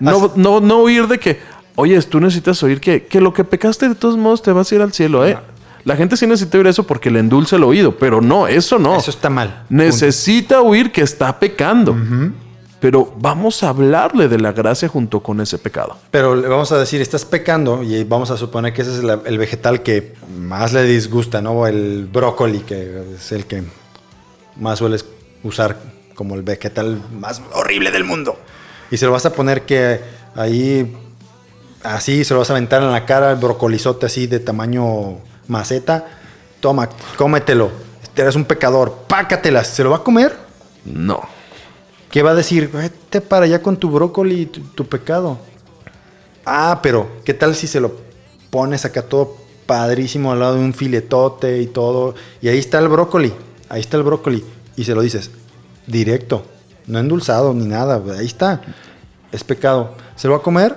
no, no, no oír de que, oye, tú necesitas oír que, que lo que pecaste de todos modos te vas a ir al cielo. ¿eh? La gente sí necesita oír eso porque le endulce el oído. Pero no, eso no. Eso está mal. necesita oír que está pecando. Pero vamos a hablarle de la gracia junto con ese pecado. Pero le vamos a decir, estás pecando y vamos a suponer que ese es el vegetal que más le disgusta, ¿no? El brócoli, que es el que más sueles usar como el vegetal más horrible del mundo. Y se lo vas a poner que ahí, así, se lo vas a aventar en la cara, el brocolizote así de tamaño maceta. Toma, cómetelo. Eres un pecador, pácatelas. ¿Se lo va a comer? No. ¿Qué va a decir? Vete para allá con tu brócoli y tu, tu pecado. Ah, pero ¿qué tal si se lo pones acá todo padrísimo al lado de un filetote y todo? Y ahí está el brócoli. Ahí está el brócoli. Y se lo dices directo. No endulzado ni nada. Ahí está. Es pecado. ¿Se lo va a comer?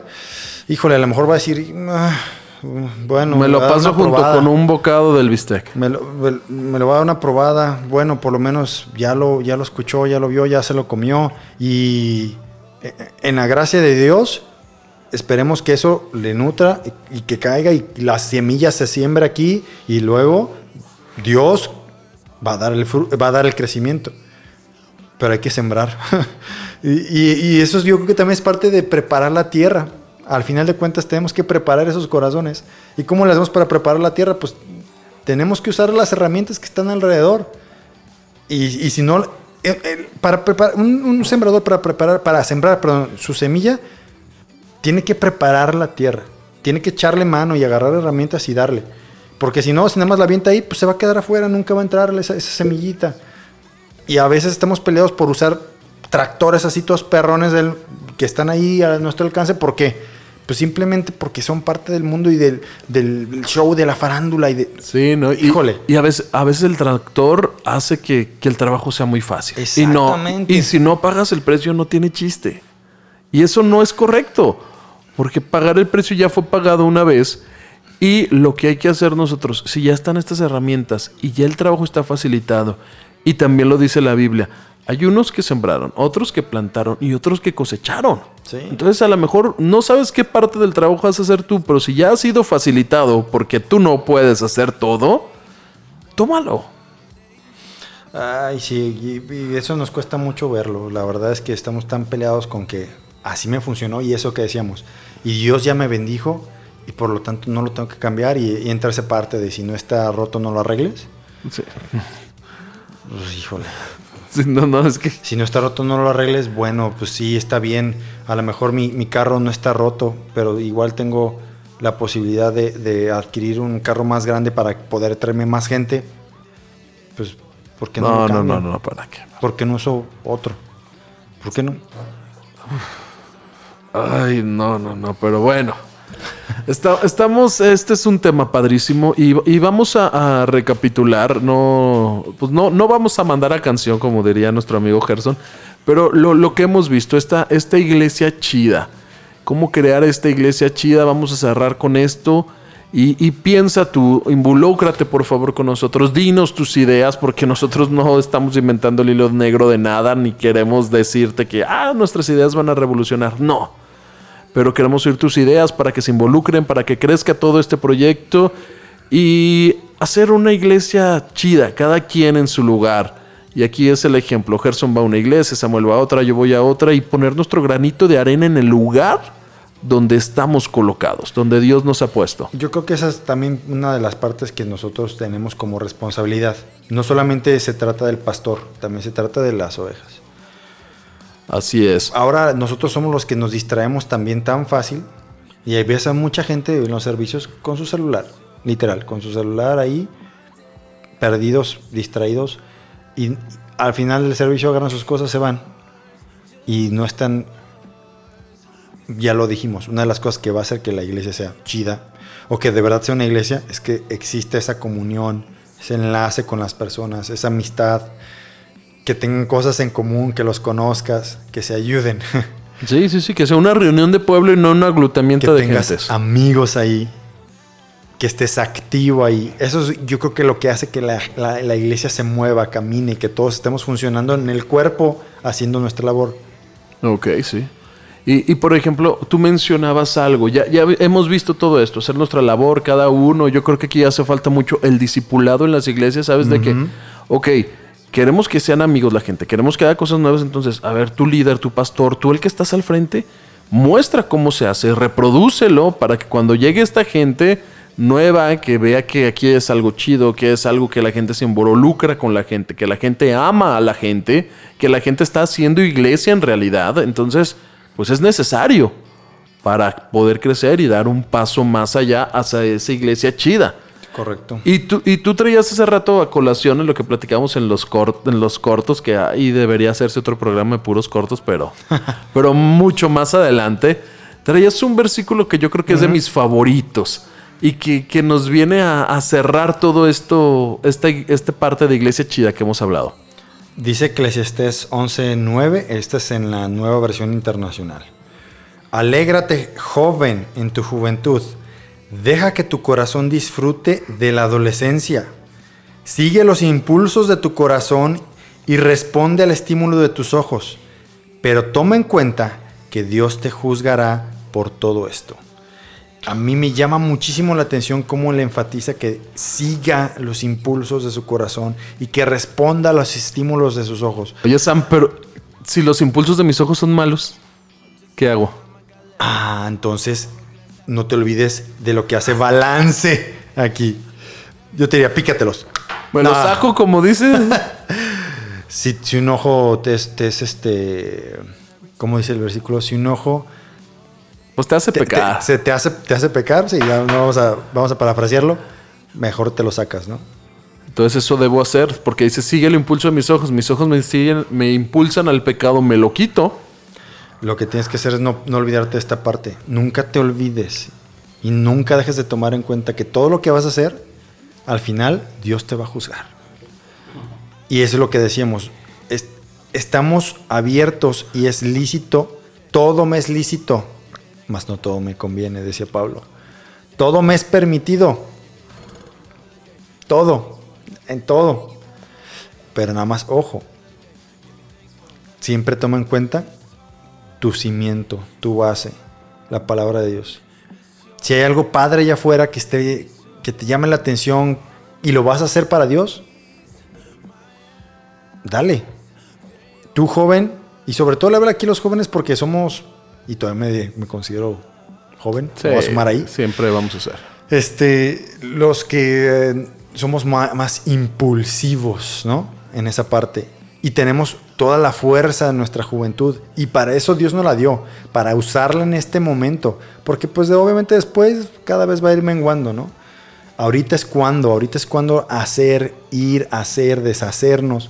Híjole, a lo mejor va a decir, "Ah, Bueno, Me lo paso junto con un bocado del bistec. Me lo, me- me lo va a dar una probada. Bueno, por lo menos ya lo, ya lo escuchó, ya lo vio, ya se lo comió. Y eh, en la gracia de Dios, esperemos que eso le nutra y, que caiga y la semilla se siembra aquí y luego Dios va a dar el, va a dar el crecimiento. Pero hay que sembrar. y, y- y eso yo creo que también es parte de preparar la tierra. Al final de cuentas tenemos que preparar esos corazones. ¿Y cómo le hacemos para preparar la tierra? Pues tenemos que usar las herramientas que están alrededor. Y, si no, eh, para preparar, un, sembrador para preparar, para sembrar su semilla, tiene que preparar la tierra. Tiene que echarle mano y agarrar herramientas y darle. Porque si no, si nada más la avienta ahí, pues se va a quedar afuera, nunca va a entrarle esa, esa semillita. Y a veces estamos peleados por usar tractores así todos perrones que están ahí a nuestro alcance. ¿Por qué? Pues simplemente porque son parte del mundo y del, del show, de la farándula y de... Sí, ¿no? Híjole. Y a veces, a veces el tractor hace que, que el trabajo sea muy fácil. Y, no, Exactamente. y si no pagas el precio, no tiene chiste. Y eso no es correcto. Porque pagar el precio ya fue pagado una vez. Y lo que hay que hacer nosotros, si ya están estas herramientas y ya el trabajo está facilitado, y también lo dice la Biblia, hay unos que sembraron, otros que plantaron y otros que cosecharon. Sí. Entonces a lo mejor no sabes qué parte del trabajo vas a hacer tú, pero si ya ha sido facilitado porque tú no puedes hacer todo, tómalo. Ay, sí, y, y eso nos cuesta mucho verlo. La verdad es que estamos tan peleados con que así me funcionó y eso que decíamos. Y Dios ya me bendijo y por lo tanto no lo tengo que cambiar y, y entra esa parte de si no está roto no lo arregles. Sí. Pues, híjole. Sí, no, no, es que... Si no está roto no lo arregles, bueno, pues sí, está bien. A lo mejor mi, mi carro no está roto, pero igual tengo la posibilidad de, de adquirir un carro más grande para poder traerme más gente. Pues, ¿por qué no, No, no, no, no, ¿para qué? ¿Por qué no uso otro? ¿Por qué no? Ay, no, no, no, pero bueno. Estamos, este es un tema padrísimo y, vamos a, recapitular, no, pues no, no vamos a mandar a canción como diría nuestro amigo Gerson, pero lo, que hemos visto, esta, esta iglesia chida, cómo crear esta iglesia chida, vamos a cerrar con esto y, y piensa tú, involúcrate por favor con nosotros, dinos tus ideas porque nosotros no estamos inventando el hilo negro de nada ni queremos decirte que, ah, nuestras ideas van a revolucionar, no pero queremos oír tus ideas para que se involucren, para que crezca todo este proyecto y hacer una iglesia chida, cada quien en su lugar. Y aquí es el ejemplo, Gerson va a una iglesia, Samuel va a otra, yo voy a otra y poner nuestro granito de arena en el lugar donde estamos colocados, donde Dios nos ha puesto. Yo creo que esa es también una de las partes que nosotros tenemos como responsabilidad. No solamente se trata del pastor, también se trata de las ovejas. Así es. Ahora nosotros somos los que nos distraemos también tan fácil y hay veces a mucha gente en los servicios con su celular, literal, con su celular ahí, perdidos, distraídos y al final del servicio agarran sus cosas, se van y no están, ya lo dijimos, una de las cosas que va a hacer que la iglesia sea chida o que de verdad sea una iglesia es que existe esa comunión, ese enlace con las personas, esa amistad, que tengan cosas en común, que los conozcas, que se ayuden, Sí, sí, sí, que sea una reunión de pueblo y no un que aglutamiento de tengas gentes. amigos ahí, que estés activo ahí. Eso es yo creo que lo que hace que la, la- la iglesia se mueva, camine, que todos estemos funcionando en el cuerpo haciendo nuestra labor. Ok, sí. Y, y, por ejemplo, tú mencionabas algo, ya, ya hemos visto todo esto, hacer nuestra labor cada uno, yo creo que aquí hace falta mucho el discipulado en las iglesias, ¿sabes? De que, ok, queremos que sean amigos la gente, queremos que haga cosas nuevas, entonces, a ver, tu líder, tu pastor, tú el que estás al frente, muestra cómo se hace, reprodúcelo para que cuando llegue esta gente nueva, que vea que aquí es algo chido, que es algo que la gente se involucra con la gente, que la gente ama a la gente, que la gente está haciendo iglesia en realidad, entonces, pues es necesario para poder crecer y dar un paso más allá hacia esa iglesia chida. Correcto. Y tú, y tú traías hace rato a colación en lo que platicamos en los, cort- en los cortos, que ahí debería hacerse otro programa de puros cortos, pero, pero mucho más adelante. Traías un versículo que yo creo que es de mis favoritos y que, que nos viene a, a cerrar todo esto, esta, esta parte de iglesia chida que hemos hablado. Dice Eclesiastés 11:9, esta es en la nueva versión internacional. Alégrate, joven, en tu juventud. Deja que tu corazón disfrute de la adolescencia. Sigue los impulsos de tu corazón y responde al estímulo de tus ojos. Pero toma en cuenta que Dios te juzgará por todo esto. A mí me llama muchísimo la atención cómo le enfatiza que siga los impulsos de su corazón y que responda a los estímulos de sus ojos. Oye, Sam, pero si los impulsos de mis ojos son malos, ¿qué hago? Ah, entonces no te olvides de lo que hace balance aquí. Yo te diría, pícatelos. Me lo No. saco, como dice. Si, si un ojo te es, te es este. ¿Cómo dice el versículo? Si un ojo Pues te hace te, pecar. te- se te hace, te hace pecar, sí, ya no vamos a, vamos a parafrasearlo, mejor te lo sacas, ¿no? Entonces eso debo hacer, porque dice, sigue el impulso de mis ojos. Mis ojos me siguen, me impulsan al pecado, me lo quito. Lo que tienes que hacer es no, no olvidarte de esta parte. Nunca te olvides y nunca dejes de tomar en cuenta que todo lo que vas a hacer, al final Dios te va a juzgar. Y eso es lo que decíamos. es- estamos abiertos y es lícito. Todo me es lícito, mas no todo me conviene, decía Pablo. Todo me es permitido. Todo. En todo. Pero nada más, ojo. Siempre toma en cuenta tu cimiento, tu base, la palabra de Dios. Si hay algo padre allá afuera que, esté, que te llame la atención y lo vas a hacer para Dios, dale. Tú joven, y sobre todo le hablo aquí a los jóvenes porque somos, y todavía me, me considero joven, me voy a sumar ahí. Siempre vamos a hacer. Este, los que eh, somos ma- más, impulsivos, ¿no? En esa parte. Y tenemos toda la fuerza de nuestra juventud. Y para eso Dios nos la dio, para usarla en este momento. Porque pues obviamente después cada vez va a ir menguando, ¿no? Ahorita es cuando, ahorita es cuando hacer, ir, hacer, deshacernos.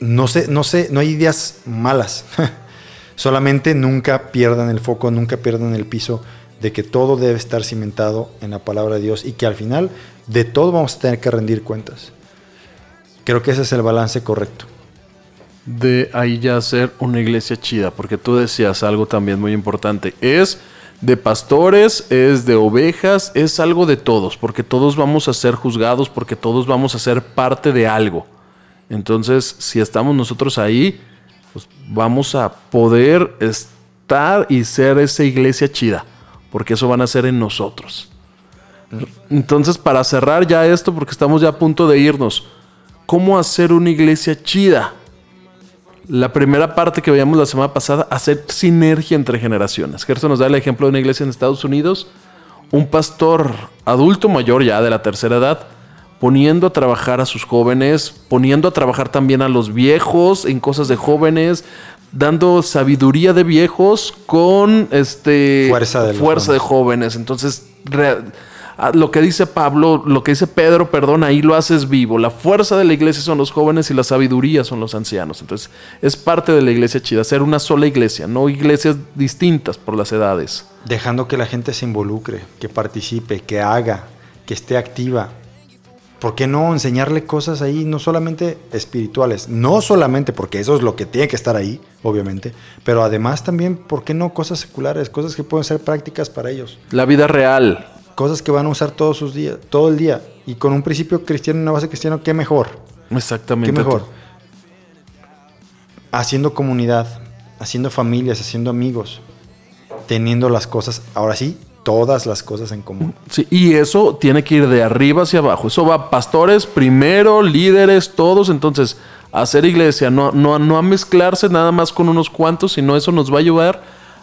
No sé, no sé, no hay ideas malas. Solamente nunca pierdan el foco, nunca pierdan el piso de que todo debe estar cimentado en la palabra de Dios y que al final de todo vamos a tener que rendir cuentas. Creo que ese es el balance correcto. De ahí ya hacer una iglesia chida, porque tú decías algo también muy importante. Es de pastores, es de ovejas, es algo de todos, porque todos vamos a ser juzgados, porque todos vamos a ser parte de algo. Entonces, si estamos nosotros ahí, pues vamos a poder estar y ser esa iglesia chida, porque eso van a ser en nosotros. Entonces, para cerrar ya esto, porque estamos ya a punto de irnos, ¿cómo hacer una iglesia chida? La primera parte que veíamos la semana pasada, hacer sinergia entre generaciones. Gerson nos da el ejemplo de una iglesia en Estados Unidos, un pastor adulto mayor ya de la tercera edad, poniendo a trabajar a sus jóvenes, poniendo a trabajar también a los viejos en cosas de jóvenes, dando sabiduría de viejos con este Fuerza de fuerza de jóvenes. Entonces, lo que dice Pablo, lo que dice Pedro, perdón, ahí lo haces vivo. La fuerza de la iglesia son los jóvenes y la sabiduría son los ancianos. Entonces, es parte de la iglesia chida, ser una sola iglesia, no iglesias distintas por las edades. Dejando que la gente se involucre, que participe, que haga, que esté activa. ¿Por qué no enseñarle cosas ahí, no solamente espirituales? No solamente porque eso es lo que tiene que estar ahí, obviamente, pero además también, ¿por qué no cosas seculares? Cosas que pueden ser prácticas para ellos. La vida real. Cosas que van a usar todos sus días, todo el día. Y con un principio cristiano, una base cristiana, ¿qué mejor? Exactamente. ¿Qué mejor? Haciendo comunidad, haciendo familias, haciendo amigos, teniendo las cosas, ahora sí, todas las cosas en común. Sí, y eso tiene que ir de arriba hacia abajo. Eso va pastores primero, líderes, todos. Entonces, hacer iglesia, no, no, no a mezclarse nada más con unos cuantos, sino eso nos va a ayudar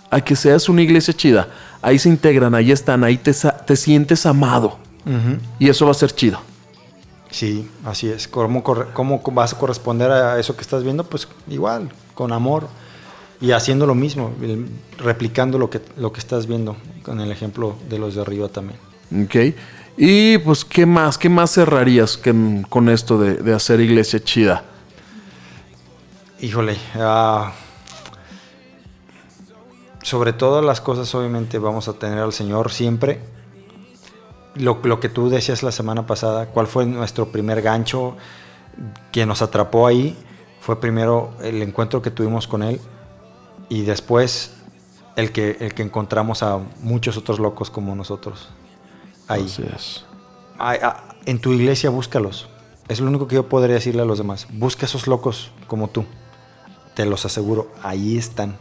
a que seas una iglesia chida. Ahí se integran, ahí están, ahí te, te sientes amado. Y eso va a ser chido. Sí, así es. ¿Cómo, ¿Cómo vas a corresponder a eso que estás viendo? Pues igual, con amor y haciendo lo mismo, replicando lo que, lo que estás viendo, con el ejemplo de los de arriba también. ¿Ok? Y pues, ¿qué más? ¿Qué más cerrarías que- con esto de, de hacer iglesia chida? Híjole, ah, sobre todas las cosas obviamente vamos a tener al Señor siempre. Lo, lo que tú decías la semana pasada, ¿cuál fue nuestro primer gancho que nos atrapó ahí? Fue primero el encuentro que tuvimos con Él y después el que, el que encontramos a muchos otros locos como nosotros. Ahí. Así es. Ah, en tu iglesia búscalos. Es lo único que yo podría decirle a los demás. Busca esos locos como tú. Te los aseguro, ahí están.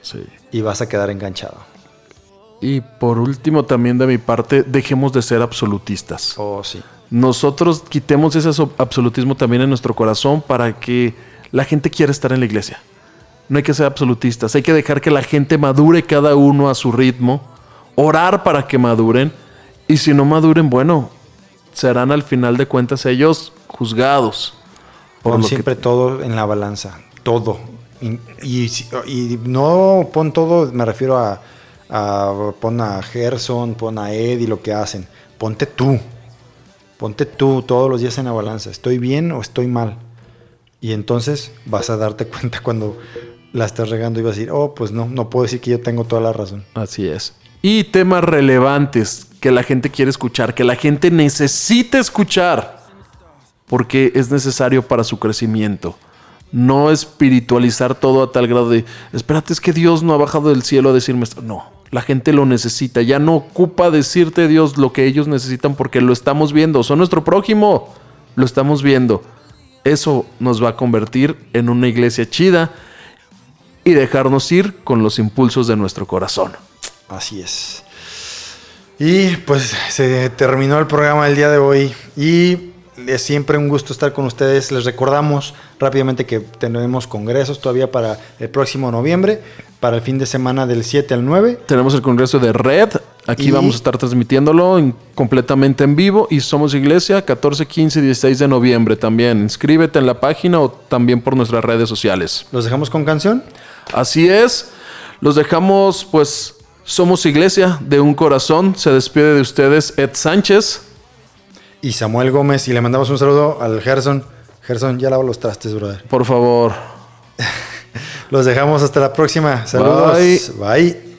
Sí. Y vas a quedar enganchado. Y por último, también de mi parte, dejemos de ser absolutistas. Oh, sí. Nosotros quitemos ese so- absolutismo también en nuestro corazón para que la gente quiera estar en la iglesia. No hay que ser absolutistas, hay que dejar que la gente madure cada uno a su ritmo, orar para que maduren y si no maduren, bueno, serán al final de cuentas ellos juzgados. Pon que- siempre todo en la balanza. Todo. Y, no pon todo, me refiero a, a- Pon a Gerson, pon a Ed y lo que hacen. Ponte tú. Ponte tú todos los días en la balanza. ¿Estoy bien o estoy mal? Y entonces vas a darte cuenta cuando la estás regando y vas a decir, oh, pues no, no puedo decir que yo tengo toda la razón. Así es. Y temas relevantes que la gente quiere escuchar, que la gente necesita escuchar, porque es necesario para su crecimiento. No espiritualizar todo a tal grado de, espérate, es que Dios no ha bajado del cielo a decirme esto. No, la gente lo necesita. Ya no ocupa decirte Dios lo que ellos necesitan porque lo estamos viendo. Son nuestro prójimo. Lo estamos viendo. Eso nos va a convertir en una iglesia chida y dejarnos ir con los impulsos de nuestro corazón. Así es. Y pues se terminó el programa del día de hoy y es siempre un gusto estar con ustedes. Les recordamos rápidamente que tenemos congresos todavía para el próximo noviembre, para el fin de semana del 7 al 9. Tenemos el congreso de Red. Aquí Y- vamos a estar transmitiéndolo en- completamente en vivo. Y Somos Iglesia 14, 15 y 16 de noviembre también. Inscríbete en la página o también por nuestras redes sociales. Los dejamos con canción. Así es. Los dejamos, pues, Somos Iglesia de un corazón. Se despide de ustedes Ed Sánchez. Y Samuel Gómez y le mandamos un saludo al Gerson. Gerson, ya lava los trastes, brother. Por favor. Los dejamos hasta la próxima. Saludos. Bye. Bye.